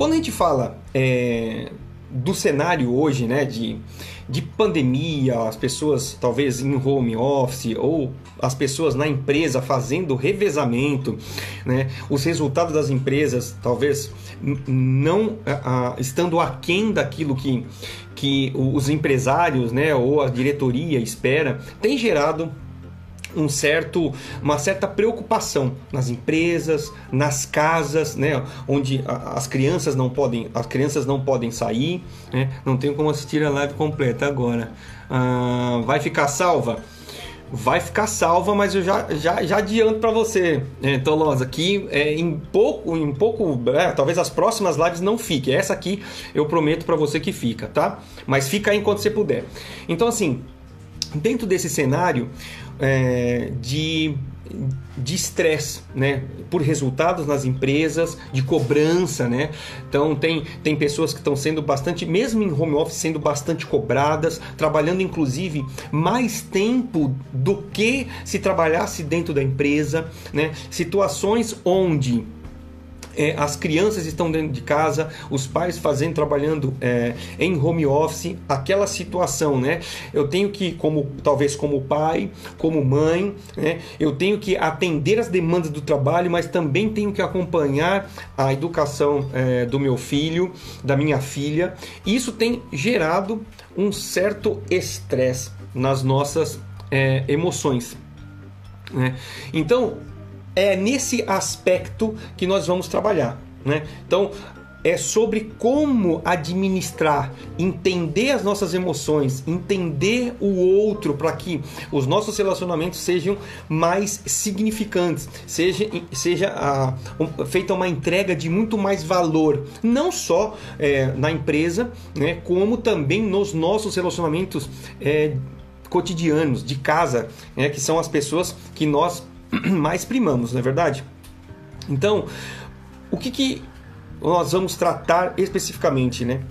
Quando a gente fala é, do cenário hoje, né, de, de pandemia, as pessoas talvez em home office ou as pessoas na empresa fazendo revezamento, né, os resultados das empresas talvez não a, estando aquém daquilo que, que os empresários, né, ou a diretoria espera, tem gerado um certo, uma certa preocupação nas empresas, nas casas, né, onde as crianças não podem, as crianças não podem sair, né, não tem como assistir a live completa agora. Ah, vai ficar salva? Vai ficar salva, mas eu já, já, já adianto para você, né, Tolosa, que é, em pouco, em pouco, é, talvez as próximas lives não fiquem. Essa aqui eu prometo para você que fica, tá? Mas fica aí enquanto você puder. Então, assim, dentro desse cenário, é, de de estresse, né, por resultados nas empresas, de cobrança, né. Então tem tem pessoas que estão sendo bastante, mesmo em home office, sendo bastante cobradas, trabalhando inclusive mais tempo do que se trabalhasse dentro da empresa, né. Situações onde é, as crianças estão dentro de casa, os pais fazendo, trabalhando é, em home office, aquela situação, né? Eu tenho que, como talvez como pai, como mãe, né? Eu tenho que atender as demandas do trabalho, mas também tenho que acompanhar a educação é, do meu filho, da minha filha. Isso tem gerado um certo estresse nas nossas é, emoções. Né? Então, é nesse aspecto que nós vamos trabalhar. Né? Então, é sobre como administrar, entender as nossas emoções, entender o outro para que os nossos relacionamentos sejam mais significantes, seja, seja a, um, feita uma entrega de muito mais valor, não só é, na empresa, né, como também nos nossos relacionamentos é, cotidianos, de casa, né, que são as pessoas que nós mais primamos, não é verdade? Então, o que, que nós vamos tratar especificamente, né?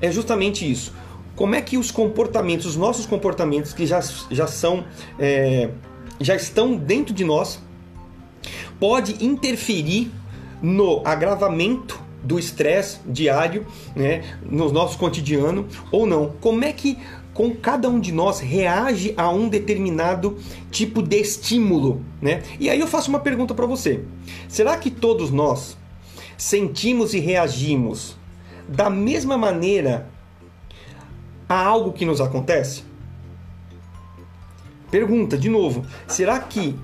É justamente isso. Como é que os comportamentos, os nossos comportamentos que já, já são, é, já estão dentro de nós, pode interferir no agravamento do estresse diário, né, no nosso cotidiano ou não? Como é que com cada um de nós reage a um determinado tipo de estímulo, né? E aí eu faço uma pergunta para você. Será que todos nós sentimos e reagimos da mesma maneira a algo que nos acontece? Pergunta de novo. Será que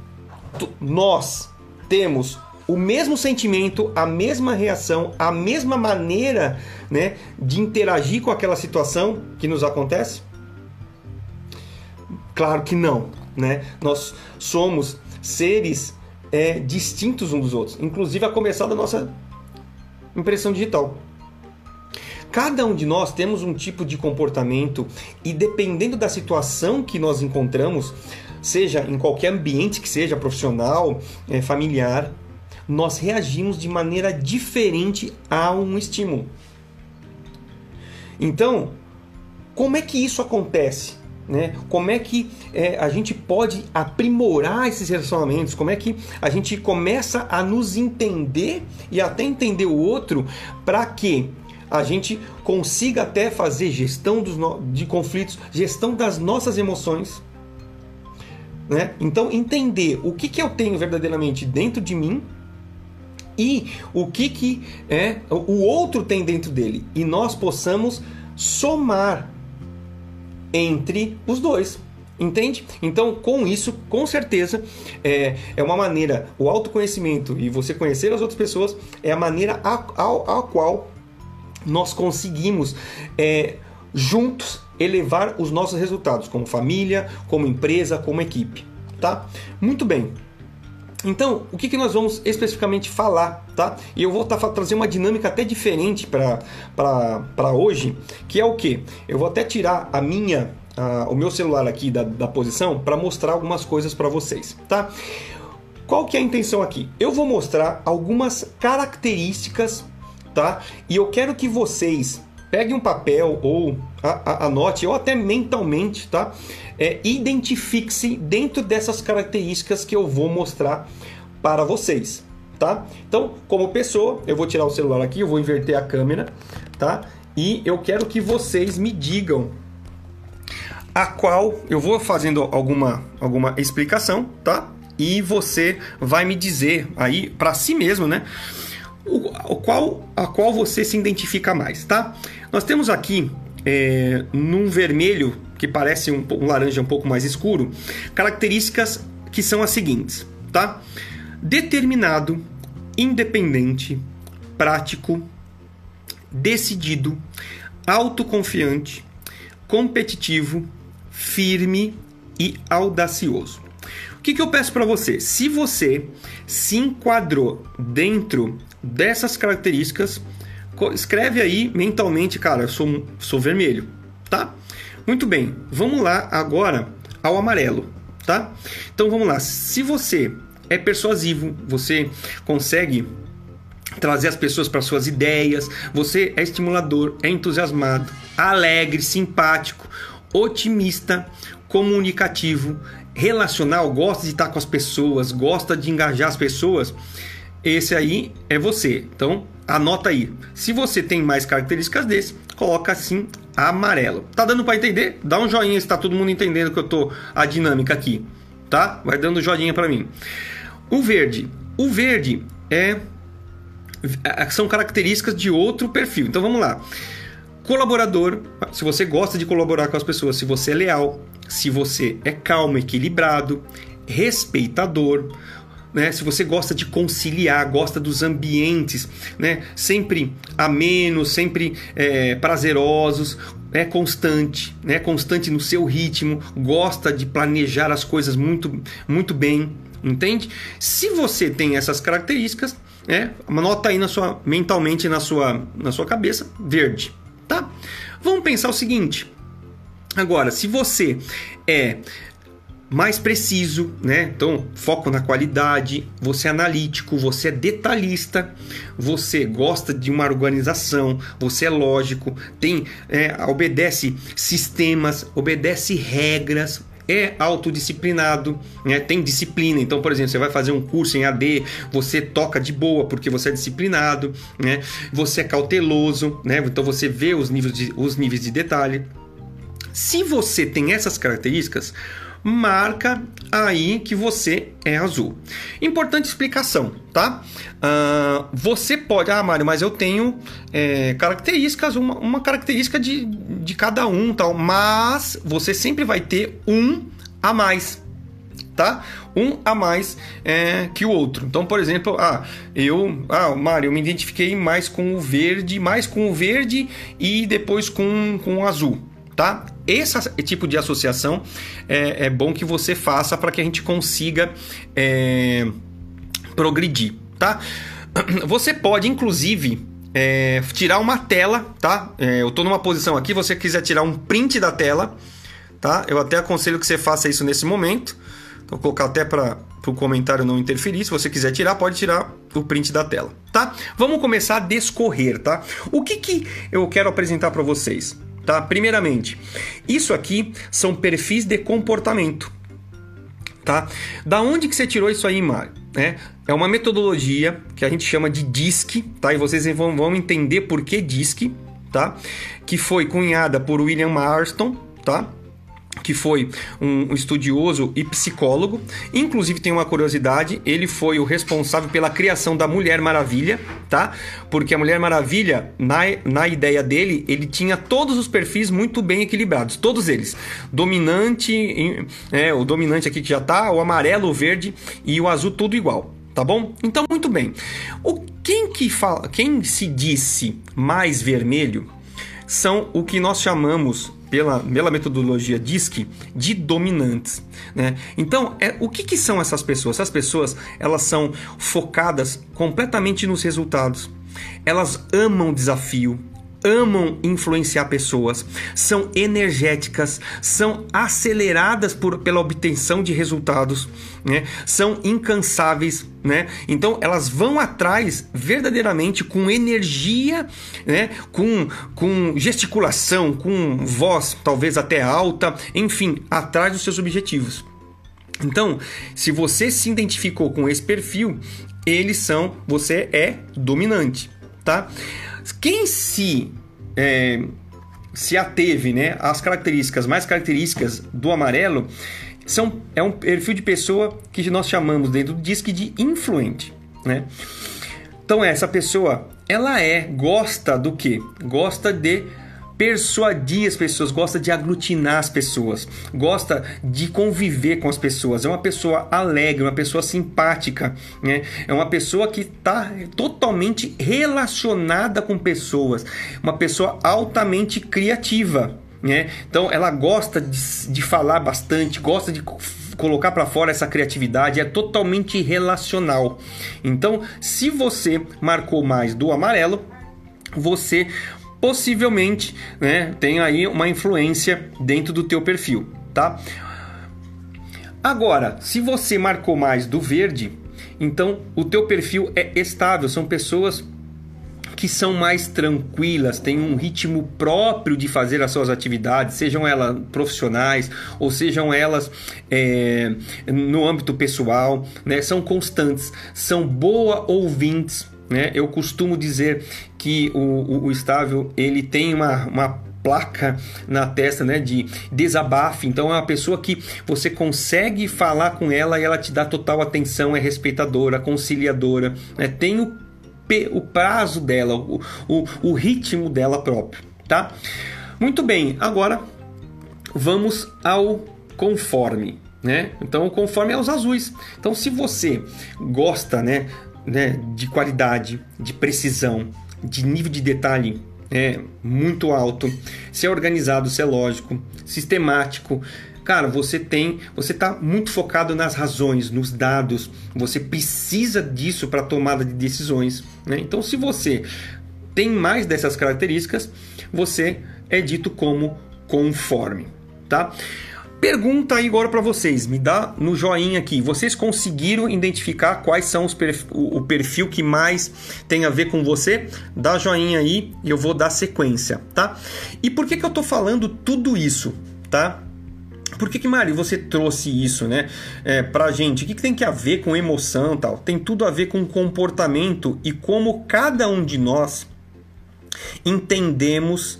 nós temos o mesmo sentimento, a mesma reação, a mesma maneira né, de interagir com aquela situação que nos acontece? Claro que não, né? Nós somos seres é, distintos uns dos outros, inclusive a começar da nossa impressão digital. Cada um de nós temos um tipo de comportamento e dependendo da situação que nós encontramos, seja em qualquer ambiente que seja profissional, é, familiar, nós reagimos de maneira diferente a um estímulo. Então, como é que isso acontece? Né? Como é que é, a gente pode aprimorar esses relacionamentos? Como é que a gente começa a nos entender e até entender o outro para que a gente consiga até fazer gestão dos no... de conflitos, gestão das nossas emoções. Né? Então, entender o que, que eu tenho verdadeiramente dentro de mim e o que, que é, o outro tem dentro dele. E nós possamos somar entre os dois. Entende? Então, com isso, com certeza, é, é uma maneira, o autoconhecimento e você conhecer as outras pessoas é a maneira a, a, a qual nós conseguimos é, juntos elevar os nossos resultados, como família, como empresa, como equipe. Tá? Muito bem. Então, o que, que nós vamos especificamente falar, tá? E eu vou tá, trazer uma dinâmica até diferente para hoje, que é o que? Eu vou até tirar a minha, o meu celular aqui da, da posição para mostrar algumas coisas para vocês, tá? Qual que é a intenção aqui? Eu vou mostrar algumas características, tá? E eu quero que vocês peguem um papel ou anote, ou até mentalmente, tá? É, Identifique-se dentro dessas características que eu vou mostrar para vocês, tá? Então, como pessoa, eu vou tirar o celular aqui, eu vou inverter a câmera, tá? E eu quero que vocês me digam a qual eu vou fazendo alguma, alguma explicação, tá? E você vai me dizer aí para si mesmo, né? O, qual, a qual você se identifica mais, tá? Nós temos aqui é, num vermelho que parece um, um laranja um pouco mais escuro, características que são as seguintes, tá? Determinado, independente, prático, decidido, autoconfiante, competitivo, firme e audacioso. O que, que eu peço para você? Se você se enquadrou dentro dessas características, escreve aí mentalmente, cara, eu sou, sou vermelho, tá? Muito bem, vamos lá agora ao amarelo, tá? Então vamos lá, se você é persuasivo, você consegue trazer as pessoas para suas ideias, você é estimulador, é entusiasmado, alegre, simpático, otimista, comunicativo, relacional, gosta de estar com as pessoas, gosta de engajar as pessoas, esse aí é você. Então, anota aí. Se você tem mais características desse, coloca assim amarelo. Tá dando para entender? Dá um joinha se tá todo mundo entendendo que eu tô a dinâmica aqui, tá? Vai dando joinha para mim. O verde. O verde é, é são características de outro perfil. Então vamos lá. Colaborador, se você gosta de colaborar com as pessoas, se você é leal, se você é calmo, equilibrado, respeitador, né? Se você gosta de conciliar, gosta dos ambientes, né? Sempre amenos, sempre é, prazerosos, é constante, né? Constante no seu ritmo, gosta de planejar as coisas muito, muito bem, entende? Se você tem essas características, né? Anota aí na sua mentalmente na sua na sua cabeça, verde tá? Vamos pensar o seguinte. Agora, se você é mais preciso, né? Então, foco na qualidade, você é analítico, você é detalhista, você gosta de uma organização, você é lógico, tem é, obedece sistemas, obedece regras, é autodisciplinado, né? tem disciplina. Então, por exemplo, você vai fazer um curso em AD, você toca de boa porque você é disciplinado, né? você é cauteloso, né? então você vê os níveis de, os níveis de detalhe. Se você tem essas características, marca aí que você é azul. Importante explicação, tá? Uh, você pode, ah, Mário, mas eu tenho é, características, uma, uma característica de, de cada um, tal, mas você sempre vai ter um a mais, tá? Um a mais é, que o outro. Então, por exemplo, ah, eu, ah, Mário, eu me identifiquei mais com o verde, mais com o verde e depois com, com o azul tá? Esse tipo de associação é, é bom que você faça para que a gente consiga é, progredir, tá? Você pode, inclusive, é, tirar uma tela, tá? É, eu estou numa posição aqui, você quiser tirar um print da tela, tá? Eu até aconselho que você faça isso nesse momento. Vou colocar até para o comentário não interferir. Se você quiser tirar, pode tirar o print da tela, tá? Vamos começar a descorrer, tá? O que, que eu quero apresentar para vocês? Tá? Primeiramente, isso aqui são perfis de comportamento, tá? Da onde que você tirou isso aí, Mário? É, é uma metodologia que a gente chama de DISC, tá? E vocês vão, vão entender por que DISC, tá? Que foi cunhada por William Marston, tá? Que foi um estudioso e psicólogo. Inclusive tem uma curiosidade, ele foi o responsável pela criação da Mulher Maravilha, tá? Porque a Mulher Maravilha, na, na ideia dele, ele tinha todos os perfis muito bem equilibrados, todos eles. Dominante, é, o dominante aqui que já tá, o amarelo, o verde e o azul tudo igual. Tá bom? Então, muito bem. O quem que fala, quem se disse mais vermelho são o que nós chamamos pela, pela metodologia DISC de dominantes. Né? Então, é, o que, que são essas pessoas? Essas pessoas elas são focadas completamente nos resultados. Elas amam desafio, amam influenciar pessoas, são energéticas, são aceleradas por, pela obtenção de resultados, né? são incansáveis. Né? Então elas vão atrás verdadeiramente com energia, né? com, com gesticulação, com voz talvez até alta, enfim, atrás dos seus objetivos. Então, se você se identificou com esse perfil, eles são, você é dominante, tá? Quem se é, se ateve, né, às características mais características do amarelo, são, é um perfil de pessoa que nós chamamos dentro do DISC de influente, né? Então essa pessoa, ela é, gosta do que? Gosta de persuadir as pessoas, gosta de aglutinar as pessoas, gosta de conviver com as pessoas. É uma pessoa alegre, uma pessoa simpática, né? É uma pessoa que está totalmente relacionada com pessoas, uma pessoa altamente criativa. Né? Então ela gosta de, de falar bastante, gosta de colocar para fora essa criatividade, é totalmente relacional. Então, se você marcou mais do amarelo, você possivelmente né, tem aí uma influência dentro do teu perfil, tá? Agora, se você marcou mais do verde, então o teu perfil é estável, são pessoas que são mais tranquilas, têm um ritmo próprio de fazer as suas atividades, sejam elas profissionais ou sejam elas é, no âmbito pessoal, né? são constantes, são boa ouvintes. Né? Eu costumo dizer que o, o, o estável ele tem uma, uma placa na testa, né, de desabafo. Então é uma pessoa que você consegue falar com ela e ela te dá total atenção, é respeitadora, conciliadora, né? Tem o o prazo dela, o, o, o ritmo dela próprio, tá? Muito bem, agora vamos ao conforme, né? Então, conforme é os azuis. Então, se você gosta, né, né de qualidade, de precisão, de nível de detalhe é muito alto, se é organizado, se é lógico, sistemático, Cara, você tem, você está muito focado nas razões, nos dados. Você precisa disso para tomada de decisões. Né? Então, se você tem mais dessas características, você é dito como conforme, tá? Pergunta aí agora para vocês, me dá no joinha aqui. Vocês conseguiram identificar quais são os o perfil que mais tem a ver com você? Dá joinha aí e eu vou dar sequência, tá? E por que que eu tô falando tudo isso, tá? Por que, que Mari, você trouxe isso, né, é, pra gente? O que, que tem que a ver com emoção tal? Tem tudo a ver com comportamento e como cada um de nós entendemos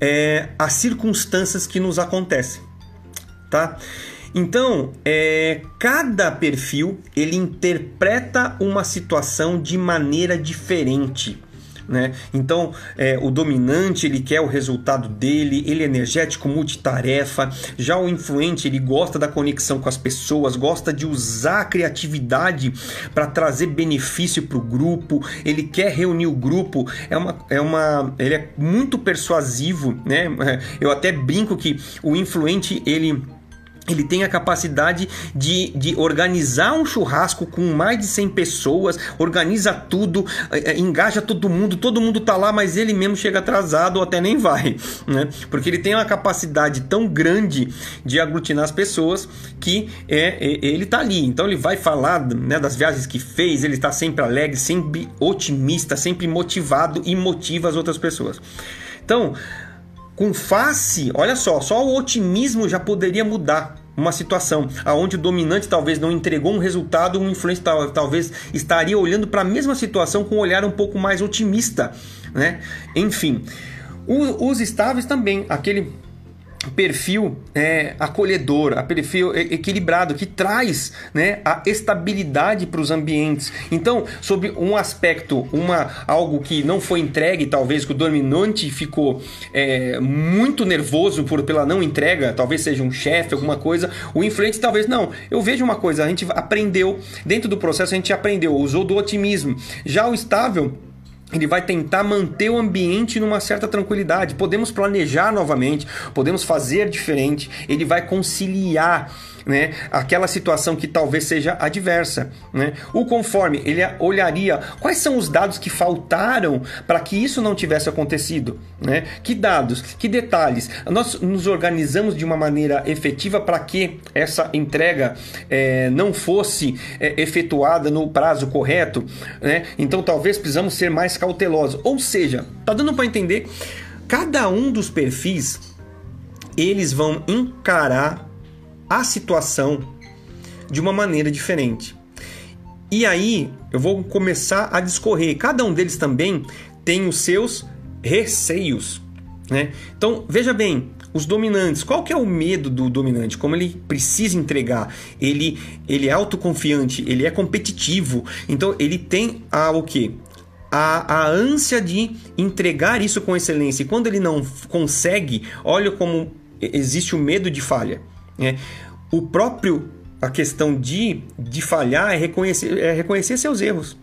é, as circunstâncias que nos acontecem, tá? Então, é, cada perfil ele interpreta uma situação de maneira diferente. Né? Então, é, o dominante ele quer o resultado dele, ele é energético, multitarefa. Já o influente ele gosta da conexão com as pessoas, gosta de usar a criatividade para trazer benefício para o grupo. Ele quer reunir o grupo. É uma, é uma, ele é muito persuasivo, né? Eu até brinco que o influente ele ele tem a capacidade de, de organizar um churrasco com mais de 100 pessoas, organiza tudo, é, é, engaja todo mundo, todo mundo tá lá, mas ele mesmo chega atrasado ou até nem vai, né? Porque ele tem uma capacidade tão grande de aglutinar as pessoas que é, é ele tá ali. Então ele vai falar né, das viagens que fez, ele está sempre alegre, sempre otimista, sempre motivado e motiva as outras pessoas. Então, com face, olha só, só o otimismo já poderia mudar uma situação aonde o dominante talvez não entregou um resultado, um influente talvez estaria olhando para a mesma situação com um olhar um pouco mais otimista, né? Enfim, os estáveis também, aquele perfil é, acolhedor, a perfil equilibrado que traz né, a estabilidade para os ambientes. Então, sobre um aspecto, uma algo que não foi entregue, talvez que o dominante ficou é, muito nervoso por pela não entrega, talvez seja um chefe, alguma coisa. O influente talvez não. Eu vejo uma coisa, a gente aprendeu dentro do processo, a gente aprendeu, usou do otimismo. Já o estável ele vai tentar manter o ambiente numa certa tranquilidade. Podemos planejar novamente, podemos fazer diferente. Ele vai conciliar né, aquela situação que talvez seja adversa. Né? O conforme, ele olharia quais são os dados que faltaram para que isso não tivesse acontecido. Né? Que dados, que detalhes. Nós nos organizamos de uma maneira efetiva para que essa entrega é, não fosse é, efetuada no prazo correto. Né? Então talvez precisamos ser mais cautelosos. Ou seja, tá dando para entender? Cada um dos perfis eles vão encarar a situação de uma maneira diferente. E aí eu vou começar a discorrer. Cada um deles também tem os seus receios. Né? Então, veja bem, os dominantes, qual que é o medo do dominante? Como ele precisa entregar? Ele, ele é autoconfiante, ele é competitivo. Então, ele tem a, o quê? A, a ânsia de entregar isso com excelência. E quando ele não consegue, olha como existe o medo de falha. Né? O próprio a questão de, de falhar é reconhecer, é reconhecer seus erros.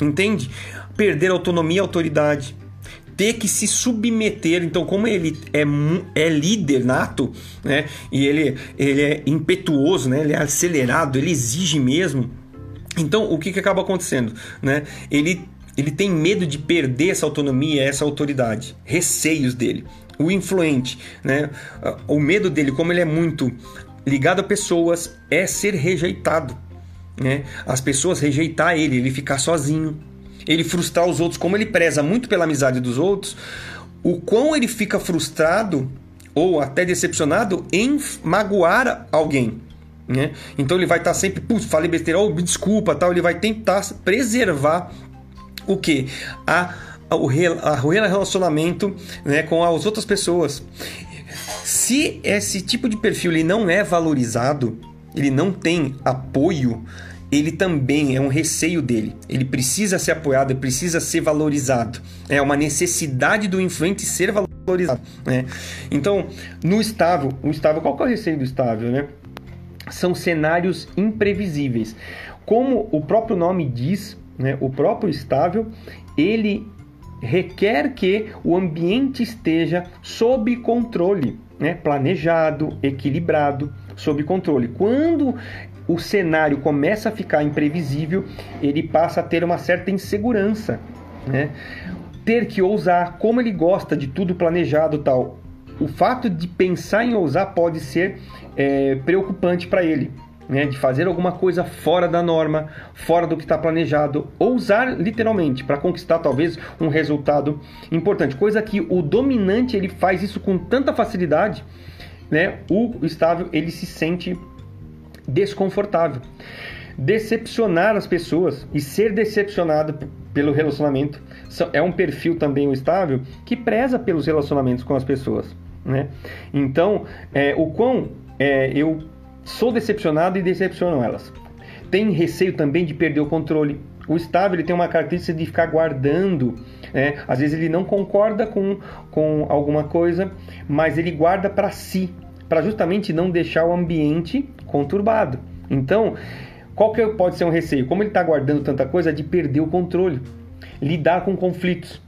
Entende? Perder autonomia e autoridade. Ter que se submeter. Então, como ele é, é líder nato, né? E ele, ele é impetuoso, né? Ele é acelerado, ele exige mesmo. Então, o que, que acaba acontecendo? Né? Ele, ele tem medo de perder essa autonomia, essa autoridade. Receios dele o influente, né? O medo dele, como ele é muito ligado a pessoas, é ser rejeitado, né? As pessoas rejeitar ele, ele ficar sozinho, ele frustrar os outros, como ele preza muito pela amizade dos outros, o quão ele fica frustrado ou até decepcionado em magoar alguém. Né? Então ele vai estar sempre, putz, falei besteira, oh, desculpa, tal. Ele vai tentar preservar o que? A o, relacionamento né, com as outras pessoas. Se esse tipo de perfil ele não é valorizado, ele não tem apoio, ele também é um receio dele. Ele precisa ser apoiado, ele precisa ser valorizado. É uma necessidade do influente ser valorizado. Né? Então, no estável, o estável, qual que é o receio do estável? Né? São cenários imprevisíveis. Como o próprio nome diz, né, o próprio estável, ele requer que o ambiente esteja sob controle, né? planejado, equilibrado, sob controle. Quando o cenário começa a ficar imprevisível, ele passa a ter uma certa insegurança. Né? Ter que ousar, como ele gosta de tudo planejado tal, o fato de pensar em ousar pode ser é, preocupante para ele né, de fazer alguma coisa fora da norma, fora do que está planejado, ousar literalmente para conquistar talvez um resultado importante, coisa que o dominante ele faz isso com tanta facilidade, né? O estável ele se sente desconfortável. Decepcionar as pessoas e ser decepcionado pelo relacionamento é um perfil também o estável que preza pelos relacionamentos com as pessoas, né? Então, é, o quão é, eu Sou decepcionado e decepcionam elas. Tem receio também de perder o controle. O estável ele tem uma característica de ficar guardando. Né? Às vezes ele não concorda com, com alguma coisa, mas ele guarda para si, para justamente não deixar o ambiente conturbado. Então, qual que pode ser um receio? Como ele está guardando tanta coisa, de perder o controle, lidar com conflitos.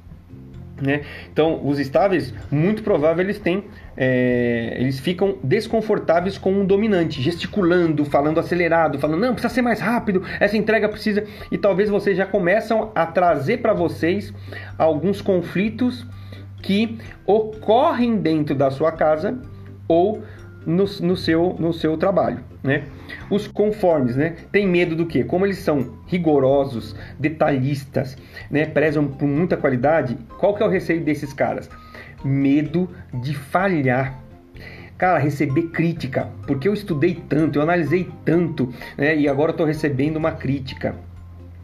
Né? Então, os estáveis, muito provável, eles têm, é, eles ficam desconfortáveis com um dominante, gesticulando, falando acelerado, falando não precisa ser mais rápido, essa entrega precisa e talvez vocês já começam a trazer para vocês alguns conflitos que ocorrem dentro da sua casa ou no, no, seu, no seu trabalho. Né? Os conformes, né? Tem medo do quê? Como eles são rigorosos, detalhistas, né? Prezam por muita qualidade. Qual que é o receio desses caras? Medo de falhar. Cara, receber crítica, porque eu estudei tanto, eu analisei tanto, né? E agora estou recebendo uma crítica.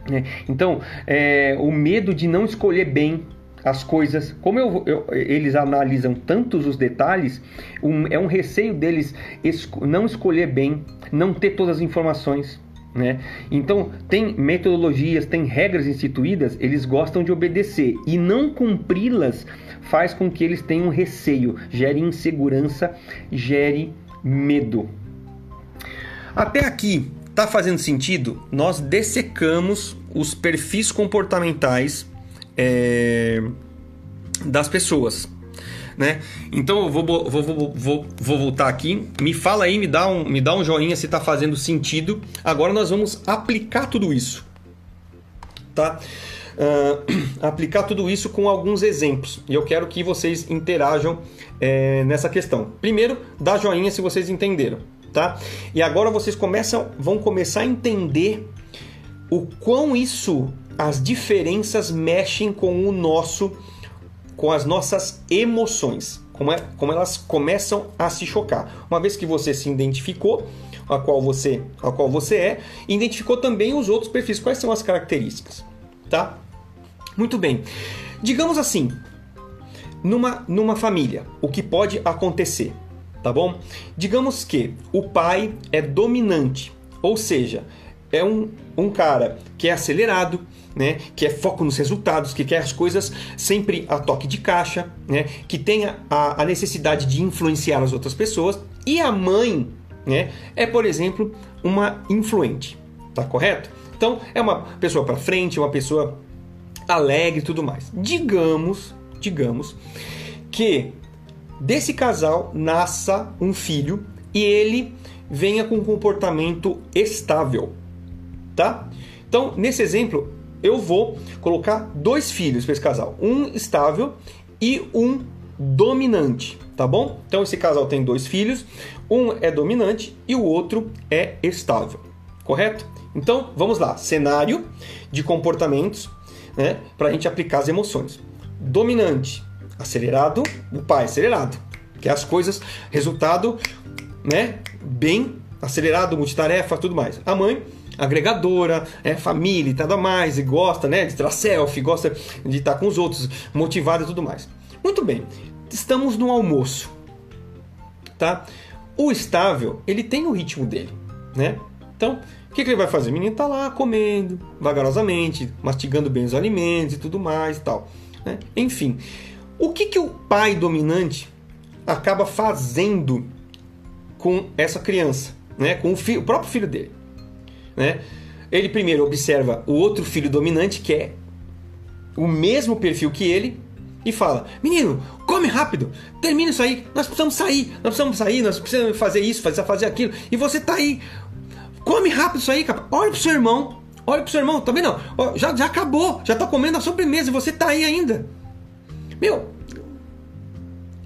Né? Então, é, o medo de não escolher bem, as coisas, como eu, eu, eles analisam tantos os detalhes, um, é um receio deles esco não escolher bem, não ter todas as informações. Né? Então, tem metodologias, tem regras instituídas, eles gostam de obedecer e não cumpri-las faz com que eles tenham receio, gere insegurança, gere medo. Até aqui, tá fazendo sentido? Nós dessecamos os perfis comportamentais é, das pessoas. Né? Então eu vou, vou, vou, vou, vou voltar aqui. Me fala aí, me dá um, me dá um joinha se está fazendo sentido. Agora nós vamos aplicar tudo isso. Tá? Uh, aplicar tudo isso com alguns exemplos. E eu quero que vocês interajam é, nessa questão. Primeiro, dá joinha se vocês entenderam. Tá? E agora vocês começam, vão começar a entender o quão isso as diferenças mexem com o nosso, com as nossas emoções, como, é, como elas começam a se chocar. Uma vez que você se identificou, a qual você, a qual você é, identificou também os outros perfis. Quais são as características, tá? Muito bem. Digamos assim, numa, numa família, o que pode acontecer, tá bom? Digamos que o pai é dominante, ou seja, é um, um cara que é acelerado, né, que é foco nos resultados, que quer as coisas sempre a toque de caixa, né, que tenha a, a necessidade de influenciar as outras pessoas, e a mãe né, é, por exemplo, uma influente, tá correto? Então é uma pessoa para frente, uma pessoa alegre e tudo mais. Digamos, digamos que desse casal nasça um filho e ele venha com um comportamento estável, tá? Então, nesse exemplo, eu vou colocar dois filhos para esse casal, um estável e um dominante, tá bom? Então esse casal tem dois filhos, um é dominante e o outro é estável, correto? Então vamos lá, cenário de comportamentos, né, para a gente aplicar as emoções. Dominante, acelerado, o pai acelerado, que é as coisas, resultado, né, bem acelerado, multitarefa, tudo mais. A mãe agregadora, é família e tudo mais, e gosta né, de tirar selfie, gosta de estar com os outros, motivada e tudo mais. Muito bem, estamos no almoço, tá? O estável, ele tem o ritmo dele, né? Então, o que, que ele vai fazer? O menino tá lá comendo, vagarosamente, mastigando bem os alimentos e tudo mais e tal. Né? Enfim, o que, que o pai dominante acaba fazendo com essa criança, né? com o, filho, o próprio filho dele? Né? Ele primeiro observa o outro filho dominante, que é o mesmo perfil que ele, e fala: Menino, come rápido, termina isso aí, nós precisamos sair, nós precisamos sair, nós precisamos fazer isso, fazer, fazer aquilo, e você tá aí, come rápido isso aí, cara. olha pro seu irmão, olha pro seu irmão, tá vendo? Já, já acabou, já tá comendo a sobremesa e você tá aí ainda. Meu,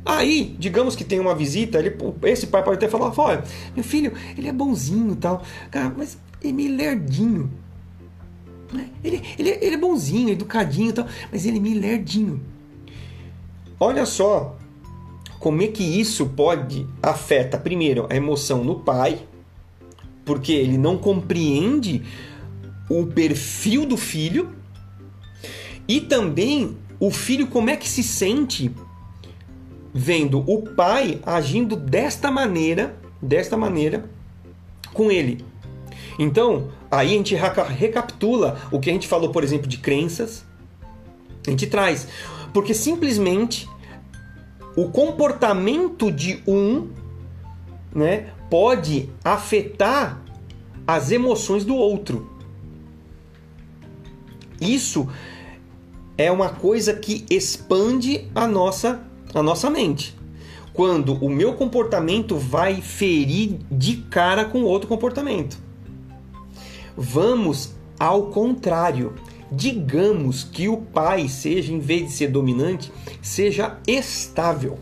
Aí, digamos que tem uma visita, ele, esse pai pode até falar: olha, meu filho, ele é bonzinho e tal, cara, mas ele é meio lerdinho. Né? Ele, ele, ele é bonzinho, educadinho e tal, mas ele é meio lerdinho. Olha só como é que isso pode afeta primeiro a emoção no pai, porque ele não compreende o perfil do filho e também o filho como é que se sente vendo o pai agindo desta maneira, desta maneira com ele. Então, aí a gente recapitula o que a gente falou, por exemplo, de crenças. A gente traz. Porque simplesmente o comportamento de um né, pode afetar as emoções do outro. Isso é uma coisa que expande a nossa, a nossa mente. Quando o meu comportamento vai ferir de cara com outro comportamento. Vamos ao contrário. Digamos que o pai seja, em vez de ser dominante, seja estável.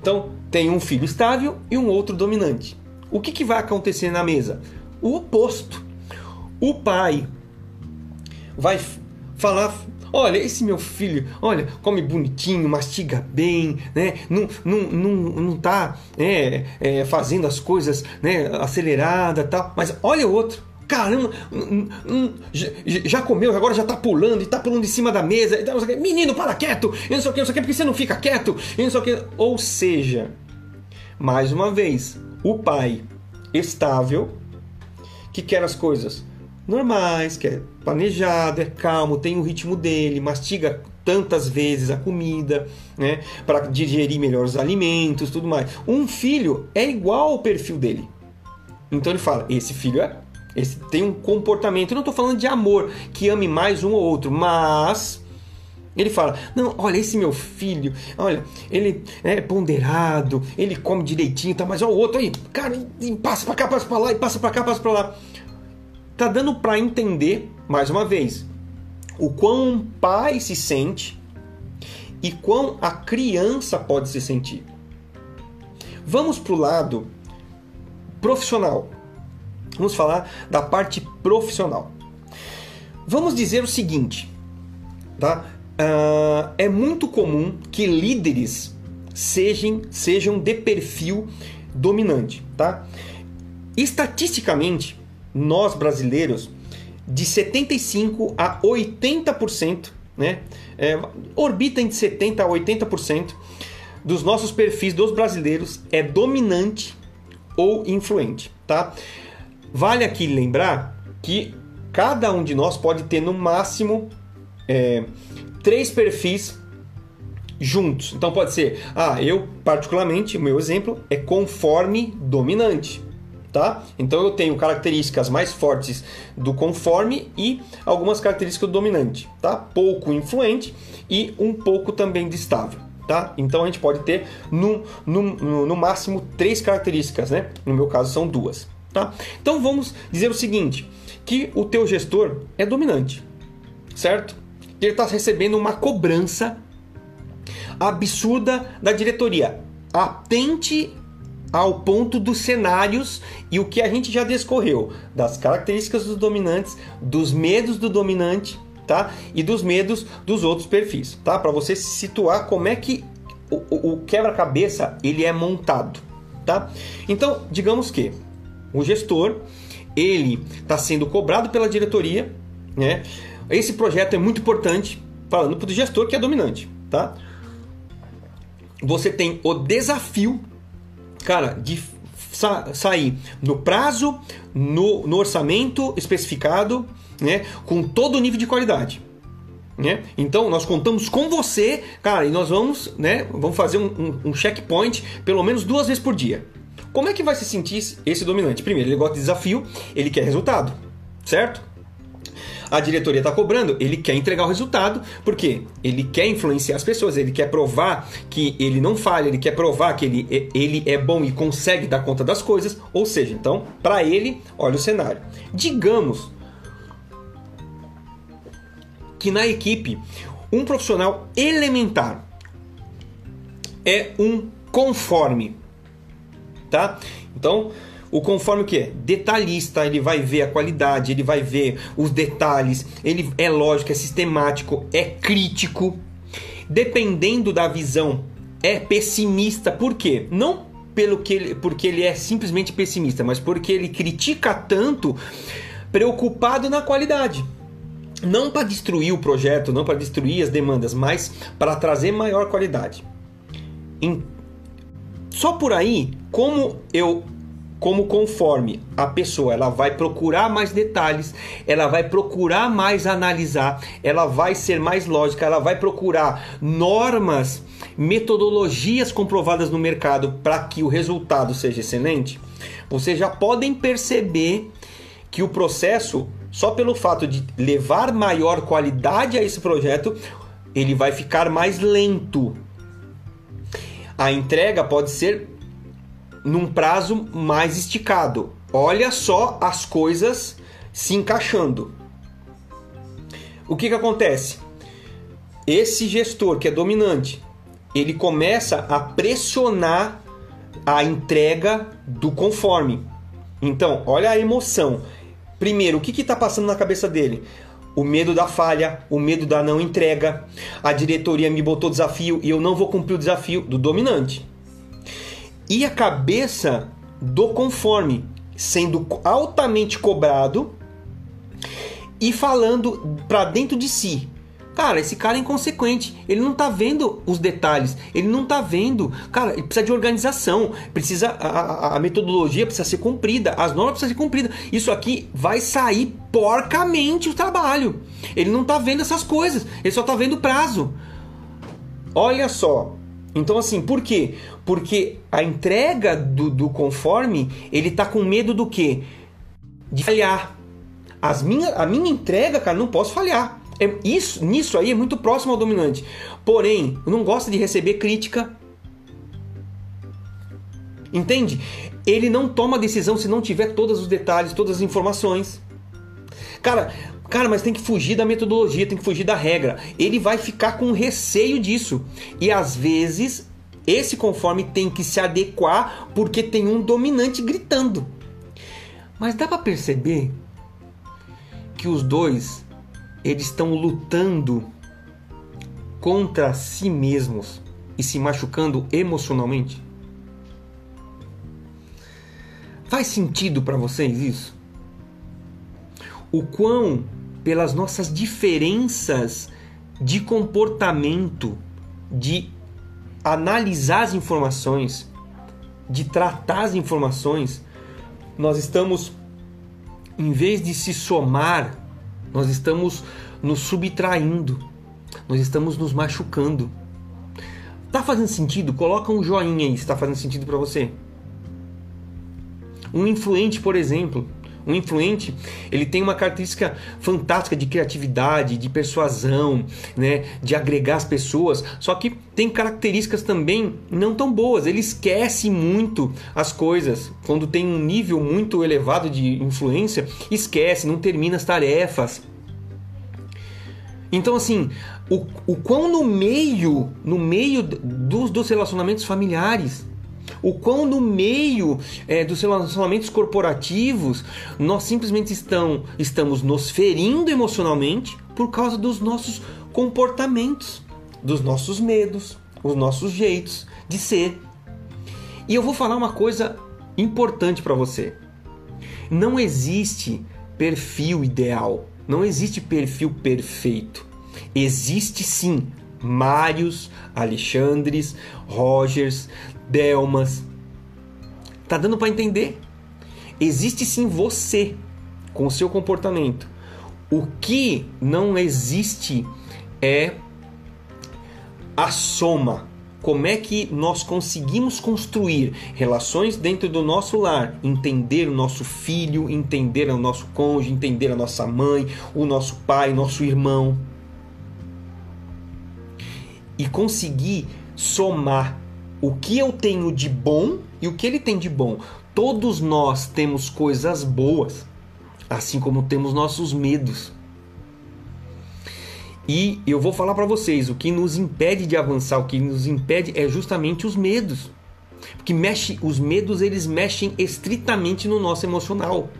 Então, tem um filho estável e um outro dominante. O que, que vai acontecer na mesa? O oposto. O pai vai falar Olha, esse meu filho, olha, come bonitinho, mastiga bem, né? Não, não, não, não tá é, é, fazendo as coisas né, acelerada tal. Mas olha o outro. Caramba, já comeu, agora já tá pulando e tá pulando em cima da mesa. Menino, para quieto! Eu não sei o que, não sei o que, porque você não fica quieto? Eu não sei o que. Ou seja, mais uma vez, o pai estável que quer as coisas normais, que é planejado, é calmo, tem o ritmo dele, mastiga tantas vezes a comida, né, para digerir melhor os alimentos, tudo mais. Um filho é igual ao perfil dele. Então ele fala: esse filho é esse tem um comportamento. Eu não estou falando de amor, que ame mais um ou outro, mas ele fala: Não, olha, esse meu filho, olha, ele é ponderado, ele come direitinho, tá, mas olha o outro aí, cara, passa para cá, passa para lá, e passa para cá, passa para lá tá dando para entender, mais uma vez, o quão um pai se sente e quão a criança pode se sentir. Vamos para o lado profissional. Vamos falar da parte profissional. Vamos dizer o seguinte, tá? Uh, é muito comum que líderes sejam, sejam de perfil dominante, tá? Estatisticamente, nós brasileiros, de 75 a 80%, né? É, orbita entre 70 a 80% dos nossos perfis dos brasileiros é dominante ou influente, tá? Vale aqui lembrar que cada um de nós pode ter no máximo é, três perfis juntos. Então pode ser, ah, eu particularmente, o meu exemplo é conforme dominante, tá? Então eu tenho características mais fortes do conforme e algumas características do dominante, tá? Pouco influente e um pouco também de estável. Tá? Então a gente pode ter no, no, no máximo três características, né? No meu caso são duas. Tá? Então vamos dizer o seguinte: que o teu gestor é dominante, certo? Ele está recebendo uma cobrança absurda da diretoria. Atente ao ponto dos cenários e o que a gente já descorreu das características dos dominantes, dos medos do dominante, tá? E dos medos dos outros perfis, tá? Para você se situar como é que o, o quebra-cabeça ele é montado, tá? Então, digamos que o gestor ele está sendo cobrado pela diretoria, né? Esse projeto é muito importante, falando para o gestor que é dominante, tá? Você tem o desafio, cara, de sa sair no prazo, no, no orçamento especificado, né? Com todo o nível de qualidade. Né? Então nós contamos com você, cara, e nós vamos, né? Vamos fazer um, um, um checkpoint pelo menos duas vezes por dia. Como é que vai se sentir esse dominante? Primeiro, ele gosta de desafio, ele quer resultado, certo? A diretoria está cobrando, ele quer entregar o resultado, porque ele quer influenciar as pessoas, ele quer provar que ele não falha, ele quer provar que ele, ele é bom e consegue dar conta das coisas. Ou seja, então, para ele, olha o cenário. Digamos que na equipe um profissional elementar é um conforme tá? Então, o conforme o que? Detalhista, ele vai ver a qualidade, ele vai ver os detalhes, ele é lógico, é sistemático, é crítico. Dependendo da visão, é pessimista. Por quê? Não pelo que ele, porque ele é simplesmente pessimista, mas porque ele critica tanto, preocupado na qualidade. Não para destruir o projeto, não para destruir as demandas, mas para trazer maior qualidade. Só por aí, como eu como conforme a pessoa ela vai procurar mais detalhes, ela vai procurar mais analisar, ela vai ser mais lógica, ela vai procurar normas, metodologias comprovadas no mercado para que o resultado seja excelente. Vocês já podem perceber que o processo, só pelo fato de levar maior qualidade a esse projeto, ele vai ficar mais lento. A entrega pode ser num prazo mais esticado. Olha só as coisas se encaixando. O que, que acontece? Esse gestor que é dominante, ele começa a pressionar a entrega do conforme. Então, olha a emoção. Primeiro, o que está passando na cabeça dele? O medo da falha, o medo da não entrega. A diretoria me botou desafio e eu não vou cumprir o desafio do dominante e a cabeça do conforme, sendo altamente cobrado e falando para dentro de si. Cara, esse cara é inconsequente. Ele não tá vendo os detalhes. Ele não tá vendo. Cara, ele precisa de organização. Precisa. A, a, a, metodologia precisa ser cumprida. As normas precisam ser cumpridas. Isso aqui vai sair porcamente o trabalho. Ele não tá vendo essas coisas. Ele só tá vendo o prazo. Olha só. Então, assim, por quê? Porque a entrega do, do conforme, ele tá com medo do quê? De falhar. As minha, a minha entrega, cara, não posso falhar. É, isso, nisso aí é muito próximo ao dominante. Porém, não gosta de receber crítica. Entende? Ele não toma decisão se não tiver todos os detalhes, todas as informações. Cara, Cara, mas tem que fugir da metodologia, tem que fugir da regra. Ele vai ficar com receio disso. E às vezes esse conforme tem que se adequar porque tem um dominante gritando. Mas dá para perceber que os dois eles estão lutando contra si mesmos e se machucando emocionalmente? Faz sentido para vocês isso? O quão, pelas nossas diferenças de comportamento, de analisar as informações, de tratar as informações, nós estamos, em vez de se somar, nós estamos nos subtraindo, nós estamos nos machucando. Tá fazendo sentido? Coloca um joinha aí se está fazendo sentido para você. Um influente, por exemplo, um influente, ele tem uma característica fantástica de criatividade, de persuasão, né, de agregar as pessoas, só que tem características também não tão boas. Ele esquece muito as coisas. Quando tem um nível muito elevado de influência, esquece, não termina as tarefas. Então, assim, o, o quão no meio, no meio dos, dos relacionamentos familiares, o quão no meio é, dos relacionamentos corporativos nós simplesmente estão, estamos nos ferindo emocionalmente por causa dos nossos comportamentos, dos nossos medos, os nossos jeitos de ser. E eu vou falar uma coisa importante para você. Não existe perfil ideal, não existe perfil perfeito. Existe sim Mários, Alexandres, Rogers, Delmas. Tá dando para entender? Existe sim você com o seu comportamento. O que não existe é a soma. Como é que nós conseguimos construir relações dentro do nosso lar, entender o nosso filho, entender o nosso cônjuge, entender a nossa mãe, o nosso pai, nosso irmão e conseguir somar o que eu tenho de bom e o que ele tem de bom. Todos nós temos coisas boas, assim como temos nossos medos. E eu vou falar para vocês, o que nos impede de avançar, o que nos impede é justamente os medos. Porque mexe, os medos eles mexem estritamente no nosso emocional.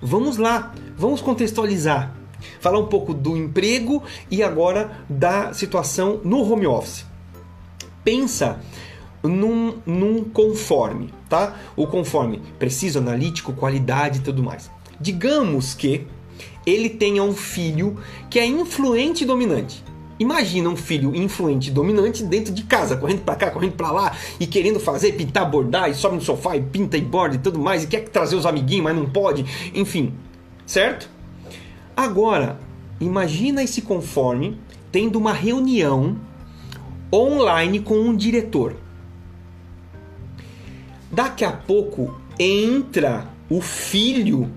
Vamos lá, vamos contextualizar. Falar um pouco do emprego e agora da situação no home office pensa num, num conforme, tá? O conforme preciso, analítico, qualidade e tudo mais. Digamos que ele tenha um filho que é influente e dominante. Imagina um filho influente e dominante dentro de casa, correndo para cá, correndo para lá e querendo fazer, pintar, bordar e sobe no sofá e pinta e borda e tudo mais e quer trazer os amiguinhos, mas não pode, enfim, certo? Agora, imagina esse conforme tendo uma reunião online com um diretor. Daqui a pouco entra o filho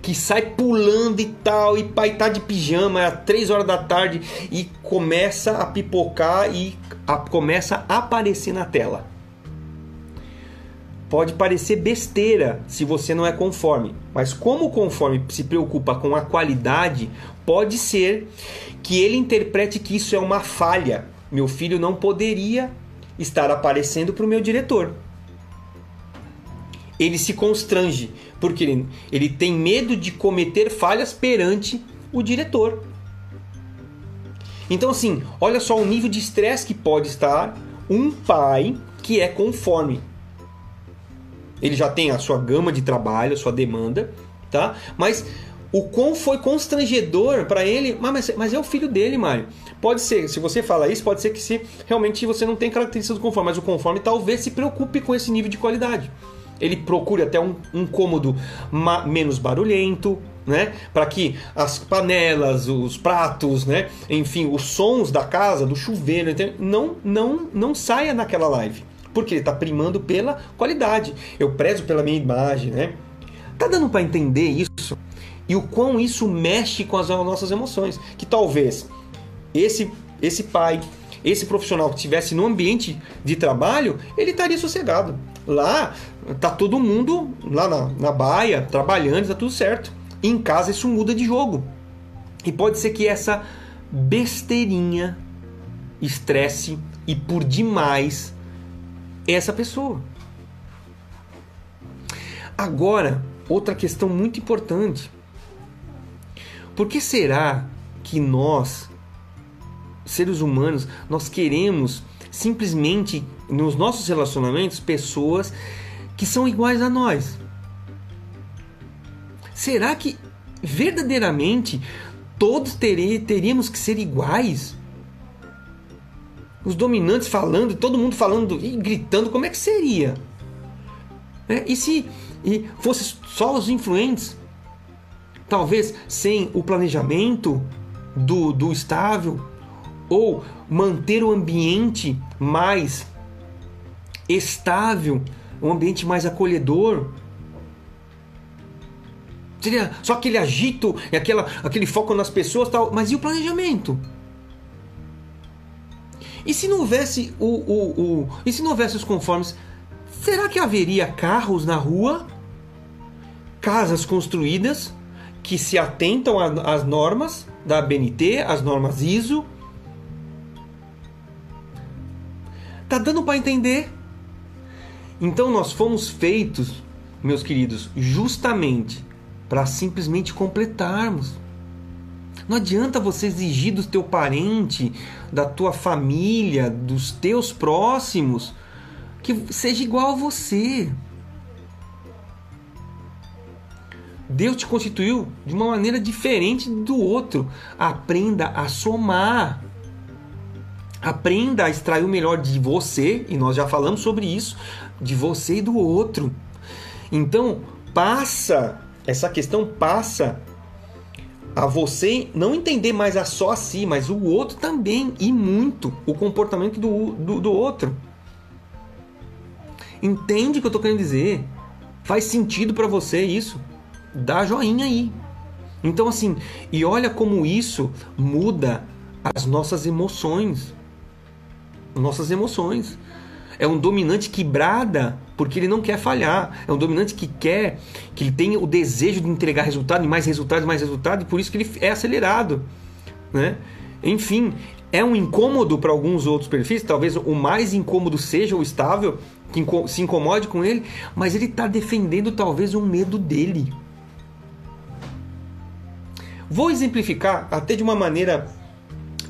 que sai pulando e tal, e pai tá de pijama às 3 horas da tarde e começa a pipocar e a, começa a aparecer na tela. Pode parecer besteira se você não é conforme, mas como o conforme se preocupa com a qualidade, pode ser que ele interprete que isso é uma falha. Meu filho não poderia estar aparecendo para o meu diretor. Ele se constrange, porque ele, ele tem medo de cometer falhas perante o diretor. Então, assim, olha só o nível de estresse que pode estar um pai que é conforme. Ele já tem a sua gama de trabalho, a sua demanda, tá? Mas o quão foi constrangedor para ele, mas, mas é o filho dele, Mário. Pode ser, se você fala isso, pode ser que se realmente você não tem características do conforme, mas o conforme talvez se preocupe com esse nível de qualidade. Ele procure até um, um cômodo menos barulhento, né? Para que as panelas, os pratos, né? Enfim, os sons da casa, do chuveiro, não, não, não saia naquela live. Porque ele está primando pela qualidade. Eu prezo pela minha imagem, né? Tá dando para entender isso? e o quão isso mexe com as nossas emoções. Que talvez esse, esse pai, esse profissional que estivesse no ambiente de trabalho, ele estaria sossegado. Lá tá todo mundo lá na, na baia, trabalhando, está tudo certo. em casa isso muda de jogo. E pode ser que essa besteirinha estresse e por demais essa pessoa. Agora, outra questão muito importante. Por que será que nós, seres humanos, nós queremos simplesmente nos nossos relacionamentos pessoas que são iguais a nós? Será que verdadeiramente todos teríamos que ser iguais? Os dominantes falando, todo mundo falando e gritando, como é que seria? É, e se e fosse só os influentes? Talvez sem o planejamento do, do estável, ou manter o ambiente mais estável, um ambiente mais acolhedor. Seria só aquele agito aquela, aquele foco nas pessoas tal. Mas e o planejamento? E se não houvesse o, o, o e se não houvesse os conformes, será que haveria carros na rua? Casas construídas que se atentam às normas da BNT, às normas ISO? Tá dando para entender? Então nós fomos feitos, meus queridos, justamente para simplesmente completarmos. Não adianta você exigir do teu parente, da tua família, dos teus próximos, que seja igual a você. Deus te constituiu de uma maneira diferente do outro. Aprenda a somar. Aprenda a extrair o melhor de você, e nós já falamos sobre isso, de você e do outro. Então, passa, essa questão passa a você não entender mais a só a si, mas o outro também, e muito, o comportamento do, do, do outro. Entende o que eu estou querendo dizer? Faz sentido para você isso? Dá joinha aí. Então, assim, e olha como isso muda as nossas emoções nossas emoções. É um dominante que brada porque ele não quer falhar. É um dominante que quer, que ele tem o desejo de entregar resultado, e mais resultado, mais resultado, e por isso que ele é acelerado. Né? Enfim, é um incômodo para alguns outros perfis. Talvez o mais incômodo seja o estável, que se incomode com ele, mas ele está defendendo talvez um medo dele. Vou exemplificar até de uma maneira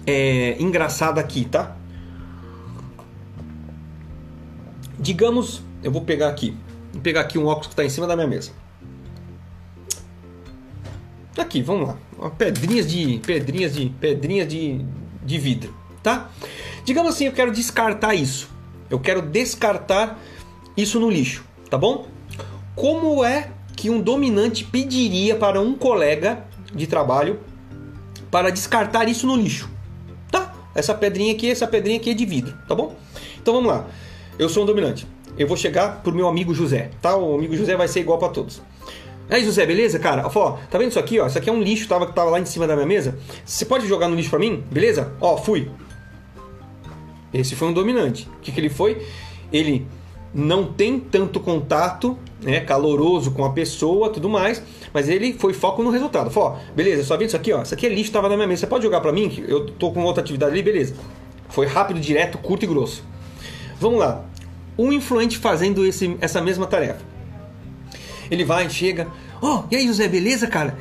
é, engraçada aqui, tá? Digamos, eu vou pegar aqui, vou pegar aqui um óculos que está em cima da minha mesa. Aqui, vamos lá, pedrinhas de, pedrinhas de, pedrinhas de, de vidro, tá? Digamos assim, eu quero descartar isso. Eu quero descartar isso no lixo, tá bom? Como é que um dominante pediria para um colega de trabalho para descartar isso no lixo? Tá? Essa pedrinha aqui, essa pedrinha aqui é de vidro, tá bom? Então vamos lá. Eu sou um dominante. Eu vou chegar pro meu amigo José, tá? O amigo José vai ser igual para todos. Aí, José, beleza, cara? Ó, tá vendo isso aqui, ó? Isso aqui é um lixo tava, que tava lá em cima da minha mesa. Você pode jogar no lixo para mim? Beleza? Ó, fui. Esse foi um dominante. O que, que ele foi? Ele não tem tanto contato, né, caloroso com a pessoa, tudo mais, mas ele foi foco no resultado. Falou, beleza, só vendo isso aqui, ó. Isso aqui é lixo, tava na minha mesa. Você pode jogar para mim? Eu tô com outra atividade ali, beleza. Foi rápido, direto, curto e grosso. Vamos lá. Um influente fazendo esse, essa mesma tarefa. Ele vai, chega. Oh, e aí, José, beleza, cara?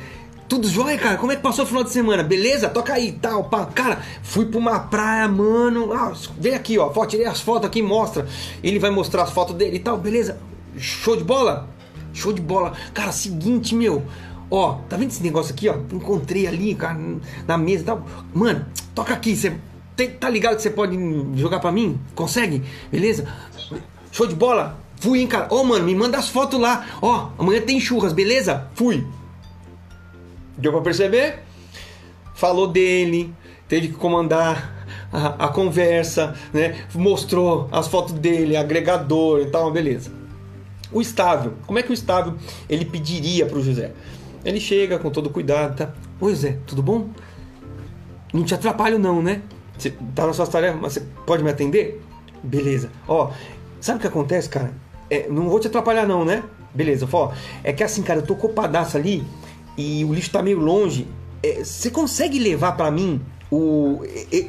Tudo jóia, cara? Como é que passou o final de semana? Beleza? Toca aí, tal, pá. Cara, fui pra uma praia, mano. Ah, vem aqui, ó. Tirei as fotos aqui, mostra. Ele vai mostrar as fotos dele e tal, beleza? Show de bola? Show de bola. Cara, seguinte, meu. Ó, tá vendo esse negócio aqui, ó? Encontrei ali, cara, na mesa e tal. Mano, toca aqui. Você tem, tá ligado que você pode jogar para mim? Consegue? Beleza? Show de bola? Fui, hein, cara? Ô, oh, mano, me manda as fotos lá. Ó, oh, amanhã tem churras, beleza? Fui. Deu pra perceber? Falou dele, teve que comandar a, a, conversa, né? Mostrou as fotos dele, agregador e tal, beleza. O estável, como é que o estável ele pediria para o José? Ele chega com todo cuidado, tá? Oi, José, tudo bom? Não te atrapalho não, né? Você tá nas suas tarefas, mas você pode me atender? Beleza. Ó, sabe o que acontece, cara? É, não vou te atrapalhar não, né? Beleza, ó, é que assim, cara, eu tô copadaço ali e o lixo tá meio longe. É, você consegue levar para mim o,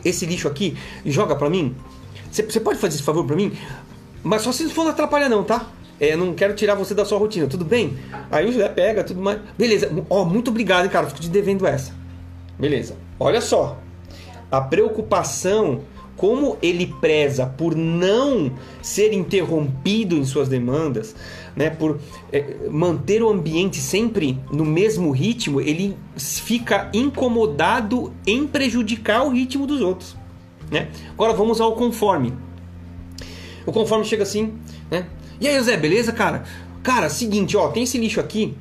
esse lixo aqui e joga para mim? Você, você pode fazer esse favor para mim? Mas só se não for atrapalhar não, tá? É, não quero tirar você da sua rotina, tudo bem? Aí o José pega, tudo mais. Beleza, ó, muito obrigado, cara. Fico te devendo essa. Beleza. Olha só, a preocupação como ele preza por não ser interrompido em suas demandas, né, por é, manter o ambiente sempre no mesmo ritmo, ele fica incomodado em prejudicar o ritmo dos outros. Né? Agora vamos ao conforme. O conforme chega assim, né? E aí, Zé, beleza, cara? Cara, seguinte, ó, tem esse lixo aqui.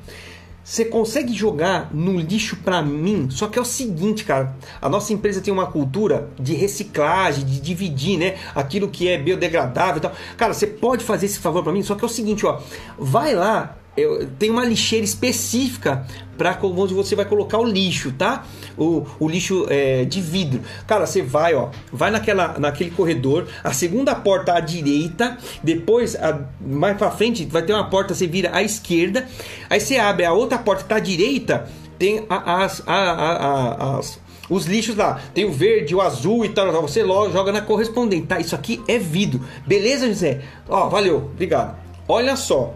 Você consegue jogar no lixo para mim? Só que é o seguinte, cara. A nossa empresa tem uma cultura de reciclagem, de dividir, né? Aquilo que é biodegradável e tal. Cara, você pode fazer esse favor para mim? Só que é o seguinte, ó. Vai lá eu, tem uma lixeira específica para onde você vai colocar o lixo, tá? O, o lixo é, de vidro. Cara, você vai, ó, vai naquela, naquele corredor, a segunda porta à direita, depois a, mais para frente vai ter uma porta, você vira à esquerda, aí você abre a outra porta tá à direita, tem as, as os lixos lá. Tem o verde, o azul e tal. Você joga na correspondente, tá? Isso aqui é vidro. Beleza, José? Ó, valeu. Obrigado. Olha só.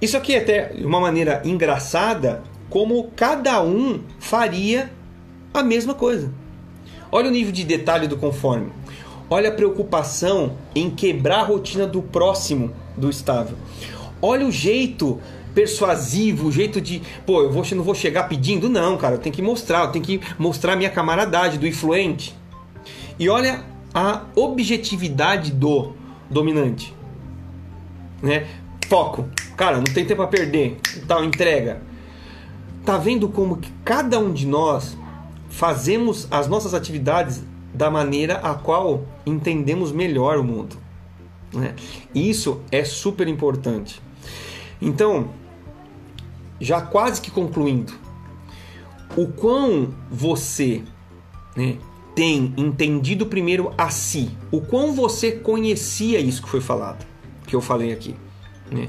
Isso aqui é até uma maneira engraçada como cada um faria a mesma coisa. Olha o nível de detalhe do conforme. Olha a preocupação em quebrar a rotina do próximo do estável. Olha o jeito persuasivo, o jeito de, pô, eu vou, não vou chegar pedindo, não, cara, eu tenho que mostrar, eu tenho que mostrar a minha camaradagem do influente. E olha a objetividade do dominante, né? Foco. Cara, não tem tempo a perder. Tal, entrega. Tá vendo como que cada um de nós fazemos as nossas atividades da maneira a qual entendemos melhor o mundo. Né? Isso é super importante. Então, já quase que concluindo, o quão você né, tem entendido primeiro a si, o quão você conhecia isso que foi falado, que eu falei aqui. Né?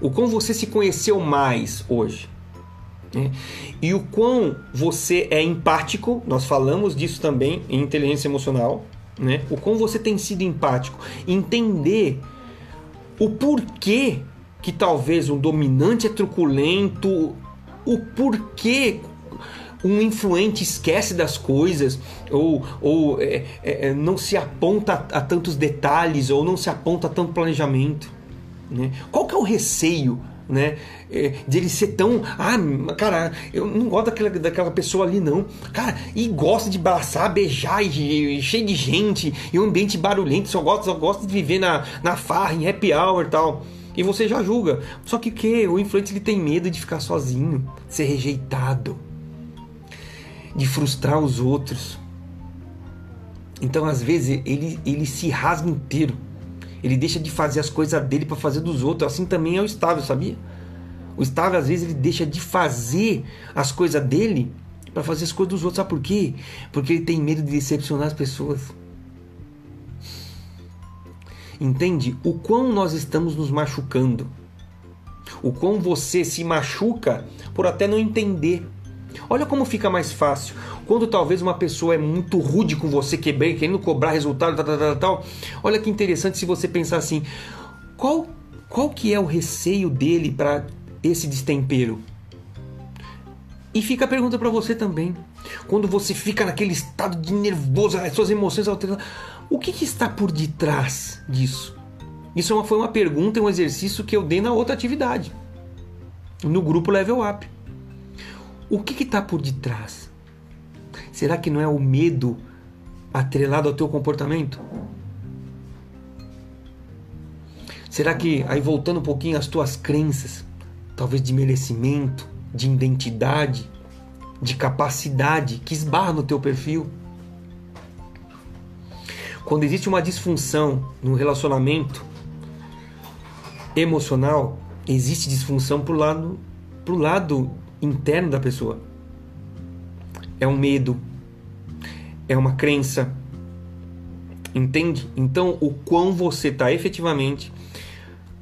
O quão você se conheceu mais hoje. Né? E o quão você é empático, nós falamos disso também em inteligência emocional. Né? O quão você tem sido empático. Entender o porquê que talvez um dominante é truculento, o porquê um influente esquece das coisas ou, ou é, é, não se aponta a tantos detalhes ou não se aponta a tanto planejamento. Né? Qual que é o receio né? É, de ele ser tão. Ah, cara, eu não gosto daquela, daquela pessoa ali, não. Cara, e gosta de abraçar, beijar, e, e cheio de gente, e um ambiente barulhento, só gosta, só gosta de viver na, na farra, em happy hour e tal. E você já julga. Só que o que? O influente ele tem medo de ficar sozinho, ser rejeitado, de frustrar os outros. Então, às vezes, ele, ele se rasga inteiro ele deixa de fazer as coisas dele para fazer dos outros. Assim também é o estável, sabia? O estável, às vezes, ele deixa de fazer as coisas dele para fazer as coisas dos outros. Sabe por quê? Porque ele tem medo de decepcionar as pessoas. Entende? O quão nós estamos nos machucando. O quão você se machuca por até não entender. Olha como fica mais fácil. Quando talvez uma pessoa é muito rude com você, quebrei, querendo cobrar resultado, tal, tal, tal, tal. Olha que interessante se você pensar assim: qual, qual que é o receio dele para esse destempero? E fica a pergunta para você também. Quando você fica naquele estado de nervoso, as suas emoções alterando, o que, que está por detrás disso? Isso é foi uma pergunta, um exercício que eu dei na outra atividade, no grupo Level Up. O que está por detrás? Será que não é o medo atrelado ao teu comportamento? Será que, aí voltando um pouquinho às tuas crenças, talvez de merecimento, de identidade, de capacidade que esbarra no teu perfil? Quando existe uma disfunção no relacionamento emocional, existe disfunção pro lado, pro lado interno da pessoa. É um medo, é uma crença. Entende? Então, o quão você está efetivamente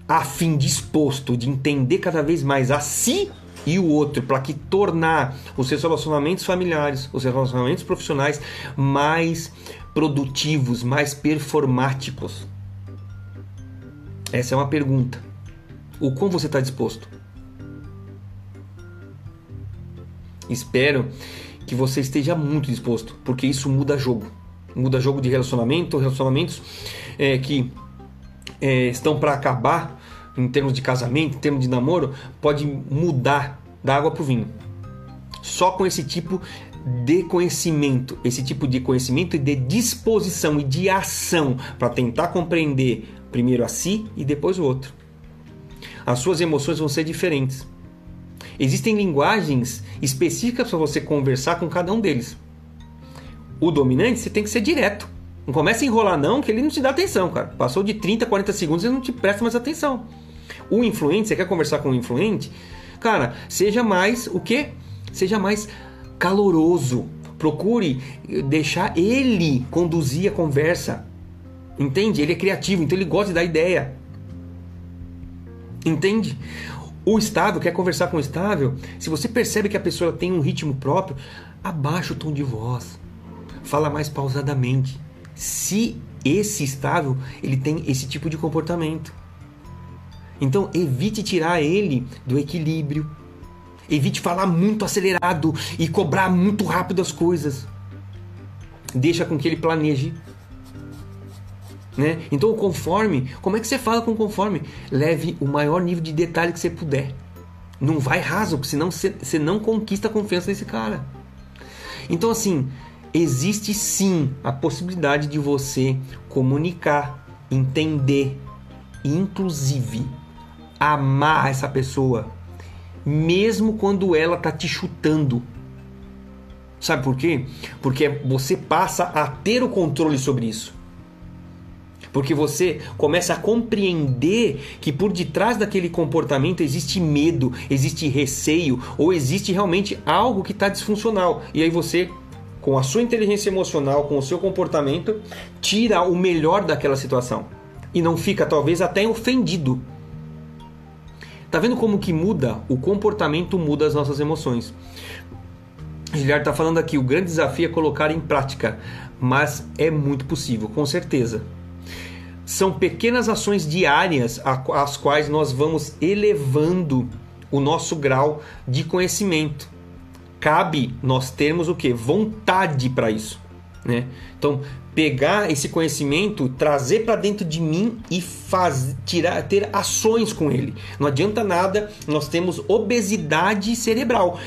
a fim disposto de entender cada vez mais a si e o outro para que tornar os seus relacionamentos familiares, os seus relacionamentos profissionais mais produtivos, mais performáticos. Essa é uma pergunta. O quão você está disposto? Espero que você esteja muito disposto, porque isso muda jogo. muda jogo de relacionamento, relacionamentos é, que é, estão para acabar em termos de casamento, em termos de namoro, pode mudar da água para o vinho. Só com esse tipo de conhecimento, esse tipo de conhecimento e de disposição e de ação para tentar compreender primeiro a si e depois o outro. As suas emoções vão ser diferentes. Existem linguagens específicas para você conversar com cada um deles. O dominante você tem que ser direto. Não começa a enrolar não, que ele não te dá atenção, cara. Passou de 30, 40 segundos e não te presta mais atenção. O influente, você quer conversar com o influente? Cara, seja mais o quê? Seja mais caloroso. Procure deixar ele conduzir a conversa. Entende? Ele é criativo, então ele gosta de dar ideia. Entende? O estável quer conversar com o estável. Se você percebe que a pessoa tem um ritmo próprio, abaixa o tom de voz. Fala mais pausadamente. Se esse estável ele tem esse tipo de comportamento. Então evite tirar ele do equilíbrio. Evite falar muito acelerado e cobrar muito rápido as coisas. Deixa com que ele planeje né? Então, o conforme, como é que você fala com conforme? Leve o maior nível de detalhe que você puder. Não vai raso, porque senão você, você não conquista a confiança desse cara. Então, assim, existe sim a possibilidade de você comunicar, entender inclusive, amar essa pessoa, mesmo quando ela tá te chutando. Sabe por quê? Porque você passa a ter o controle sobre isso. Porque você começa a compreender que por detrás daquele comportamento existe medo, existe receio ou existe realmente algo que está disfuncional. E aí você, com a sua inteligência emocional, com o seu comportamento, tira o melhor daquela situação. E não fica talvez até ofendido. Tá vendo como que muda? O comportamento muda as nossas emoções. Giliard está falando aqui, o grande desafio é colocar em prática, mas é muito possível, com certeza são pequenas ações diárias às quais nós vamos elevando o nosso grau de conhecimento. Cabe nós termos o que? Vontade para isso. Né? Então, pegar esse conhecimento, trazer para dentro de mim e faz, tirar, ter ações com ele. Não adianta nada, nós temos obesidade cerebral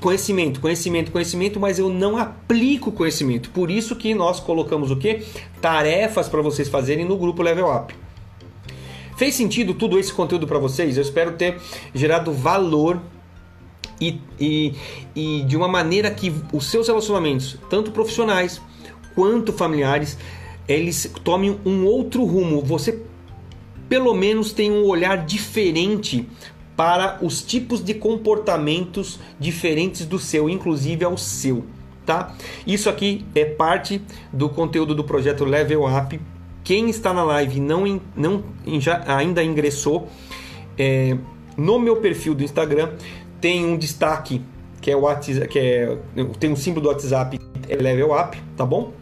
conhecimento, conhecimento, conhecimento, mas eu não aplico conhecimento. Por isso que nós colocamos o que? Tarefas para vocês fazerem no grupo Level Up. Fez sentido tudo esse conteúdo para vocês? Eu espero ter gerado valor e, e, e de uma maneira que os seus relacionamentos, tanto profissionais quanto familiares, eles tomem um outro rumo. Você pelo menos tem um olhar diferente para os tipos de comportamentos diferentes do seu, inclusive ao seu, tá? Isso aqui é parte do conteúdo do projeto Level Up. Quem está na live não, não já, ainda ingressou é, no meu perfil do Instagram tem um destaque que é o WhatsApp, que é tem um símbolo do WhatsApp é Level Up, tá bom?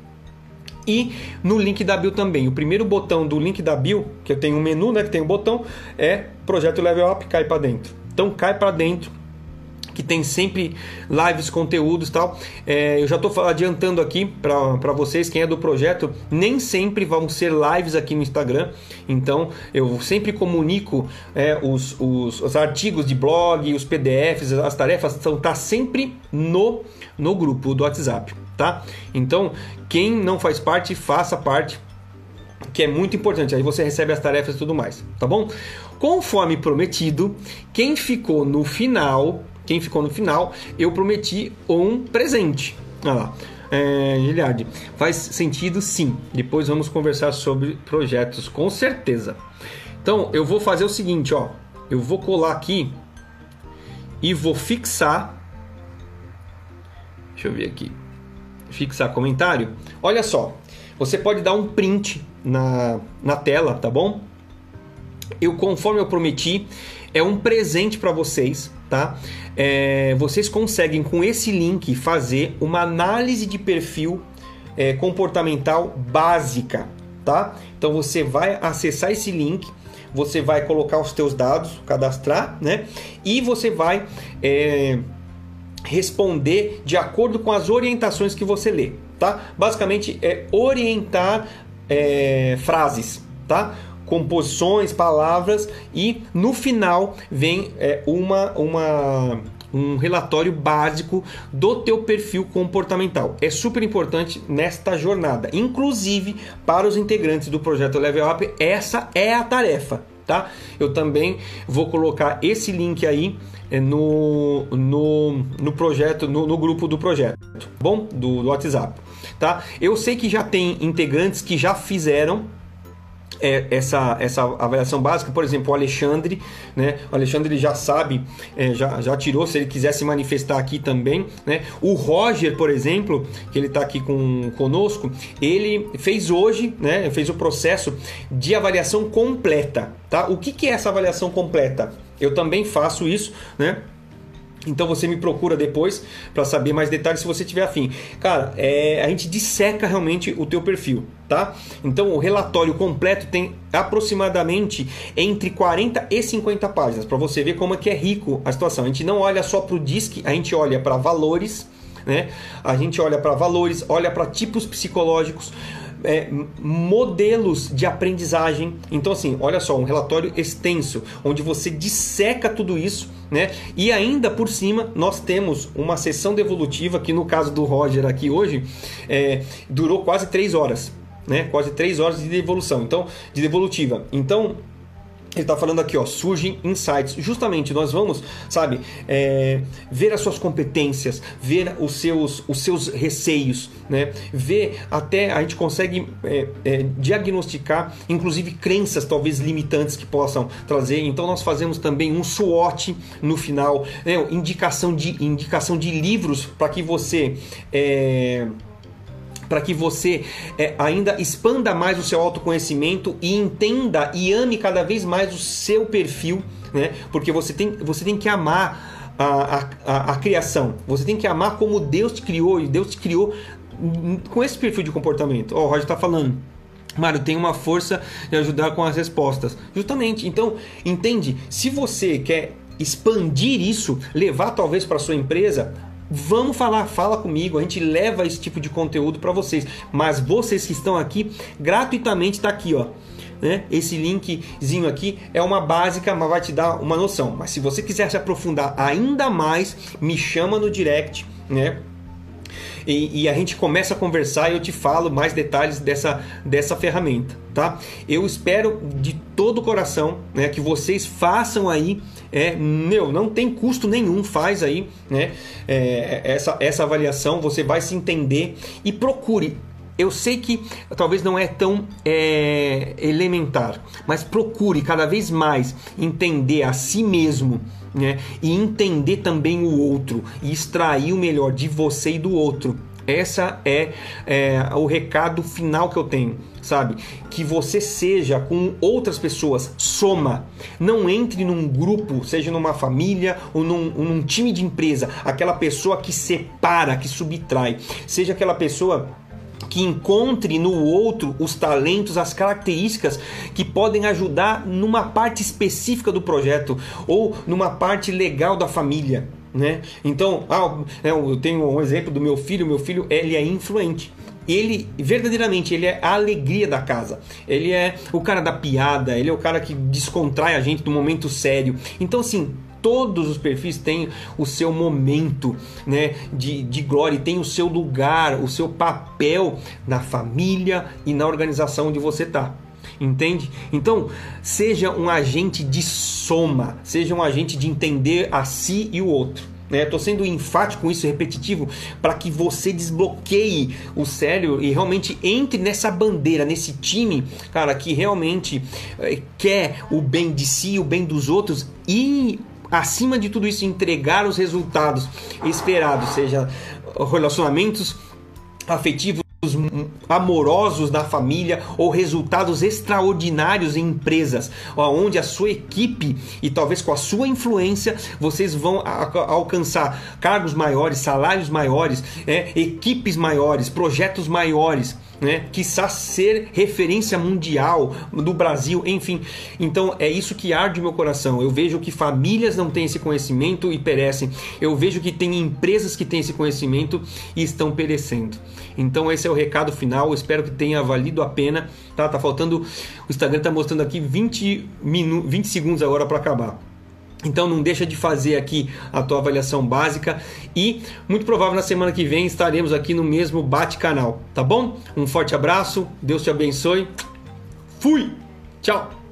E no link da bio também. O primeiro botão do link da bio, que eu tenho um menu, né, que tem um botão, é projeto Level Up, cai para dentro. Então cai para dentro que tem sempre lives, conteúdos tal. É, eu já estou adiantando aqui para vocês, quem é do projeto, nem sempre vão ser lives aqui no Instagram. Então eu sempre comunico é, os, os, os, artigos de blog, os PDFs, as tarefas, estão tá sempre no, no grupo do WhatsApp tá? Então, quem não faz parte, faça parte, que é muito importante. Aí você recebe as tarefas e tudo mais, tá bom? Conforme prometido, quem ficou no final, quem ficou no final, eu prometi um presente. Olha lá. É, Giliard, faz sentido sim. Depois vamos conversar sobre projetos, com certeza. Então, eu vou fazer o seguinte, ó. Eu vou colar aqui e vou fixar. Deixa eu ver aqui fixar comentário, olha só, você pode dar um print na, na tela, tá bom? Eu, conforme eu prometi, é um presente para vocês, tá? É, vocês conseguem com esse link fazer uma análise de perfil é, comportamental básica, tá? Então você vai acessar esse link, você vai colocar os teus dados, cadastrar, né? E você vai é, responder de acordo com as orientações que você lê, tá? Basicamente é orientar é, frases, tá? Composições, palavras e no final vem é, uma, uma um relatório básico do teu perfil comportamental. É super importante nesta jornada, inclusive para os integrantes do projeto Level Up, essa é a tarefa, tá? Eu também vou colocar esse link aí é, no, no, no projeto, no, no grupo do projeto, bom? Do, do WhatsApp, tá? Eu sei que já tem integrantes que já fizeram é, essa, essa avaliação básica, por exemplo, o Alexandre, né? O Alexandre ele já sabe, é, já, já tirou, se ele quiser se manifestar aqui também, né? O Roger, por exemplo, que ele está aqui com, conosco, ele fez hoje, né? Fez o processo de avaliação completa, tá? O que, que é essa avaliação completa? Eu também faço isso, né? Então você me procura depois para saber mais detalhes se você tiver afim. Cara, é, a gente disseca realmente o teu perfil, tá? Então o relatório completo tem aproximadamente entre 40 e 50 páginas para você ver como é que é rico a situação. A gente não olha só para o DISC, a gente olha para valores, né? A gente olha para valores, olha para tipos psicológicos é, modelos de aprendizagem. Então, assim, olha só, um relatório extenso, onde você disseca tudo isso, né? E ainda por cima, nós temos uma sessão devolutiva, que no caso do Roger aqui hoje, é, durou quase três horas. Né? Quase três horas de devolução, então de devolutiva. Então ele está falando aqui, ó, surgem insights. Justamente, nós vamos, sabe, é, ver as suas competências, ver os seus, os seus receios, né? Ver até a gente consegue é, é, diagnosticar, inclusive crenças talvez limitantes que possam trazer. Então nós fazemos também um SWOT no final, né? indicação de indicação de livros para que você é, para que você é, ainda expanda mais o seu autoconhecimento e entenda e ame cada vez mais o seu perfil, né? Porque você tem, você tem que amar a, a, a criação, você tem que amar como Deus te criou e Deus te criou com esse perfil de comportamento. Ó, oh, o Roger está falando. Mário, tem uma força de ajudar com as respostas. Justamente. Então, entende? Se você quer expandir isso, levar talvez para sua empresa, Vamos falar, fala comigo, a gente leva esse tipo de conteúdo para vocês. Mas vocês que estão aqui, gratuitamente está aqui, ó. Né? Esse linkzinho aqui é uma básica, mas vai te dar uma noção. Mas se você quiser se aprofundar ainda mais, me chama no direct, né? E, e, a gente começa a conversar e eu te falo mais detalhes dessa, dessa ferramenta, tá? Eu espero de todo o coração né, que vocês façam aí é, meu, não tem custo nenhum, faz aí, né? É, essa, essa avaliação, você vai se entender e procure. Eu sei que talvez não é tão é, elementar, mas procure cada vez mais entender a si mesmo, né? E entender também o outro e extrair o melhor de você e do outro. Essa é, é o recado final que eu tenho sabe? Que você seja com outras pessoas, soma. Não entre num grupo, seja numa família ou num, num time de empresa, aquela pessoa que separa, que subtrai. Seja aquela pessoa que encontre no outro os talentos, as características que podem ajudar numa parte específica do projeto ou numa parte legal da família. Né? Então, ah, eu tenho um exemplo do meu filho. Meu filho ele é influente ele verdadeiramente ele é a alegria da casa. Ele é o cara da piada, ele é o cara que descontrai a gente no momento sério. Então assim, todos os perfis têm o seu momento né, de, de glória, tem o seu lugar, o seu papel na família e na organização onde você está. Entende? Então, seja um agente de soma, seja um agente de entender a si e o outro. Estou né? sendo enfático com isso, repetitivo, para que você desbloqueie o cérebro e realmente entre nessa bandeira, nesse time, cara, que realmente é, quer o bem de si, o bem dos outros e acima de tudo isso entregar os resultados esperados, seja relacionamentos afetivos amorosos na família ou resultados extraordinários em empresas, onde a sua equipe e talvez com a sua influência vocês vão alcançar cargos maiores, salários maiores, é, equipes maiores, projetos maiores. Né? Quiçá ser referência mundial do Brasil, enfim. Então é isso que arde meu coração. Eu vejo que famílias não têm esse conhecimento e perecem. Eu vejo que tem empresas que têm esse conhecimento e estão perecendo. Então esse é o recado final. Eu espero que tenha valido a pena. Tá, tá faltando. O Instagram tá mostrando aqui 20, minu... 20 segundos agora para acabar. Então não deixa de fazer aqui a tua avaliação básica e muito provável na semana que vem estaremos aqui no mesmo bate canal, tá bom? Um forte abraço, Deus te abençoe. Fui. Tchau.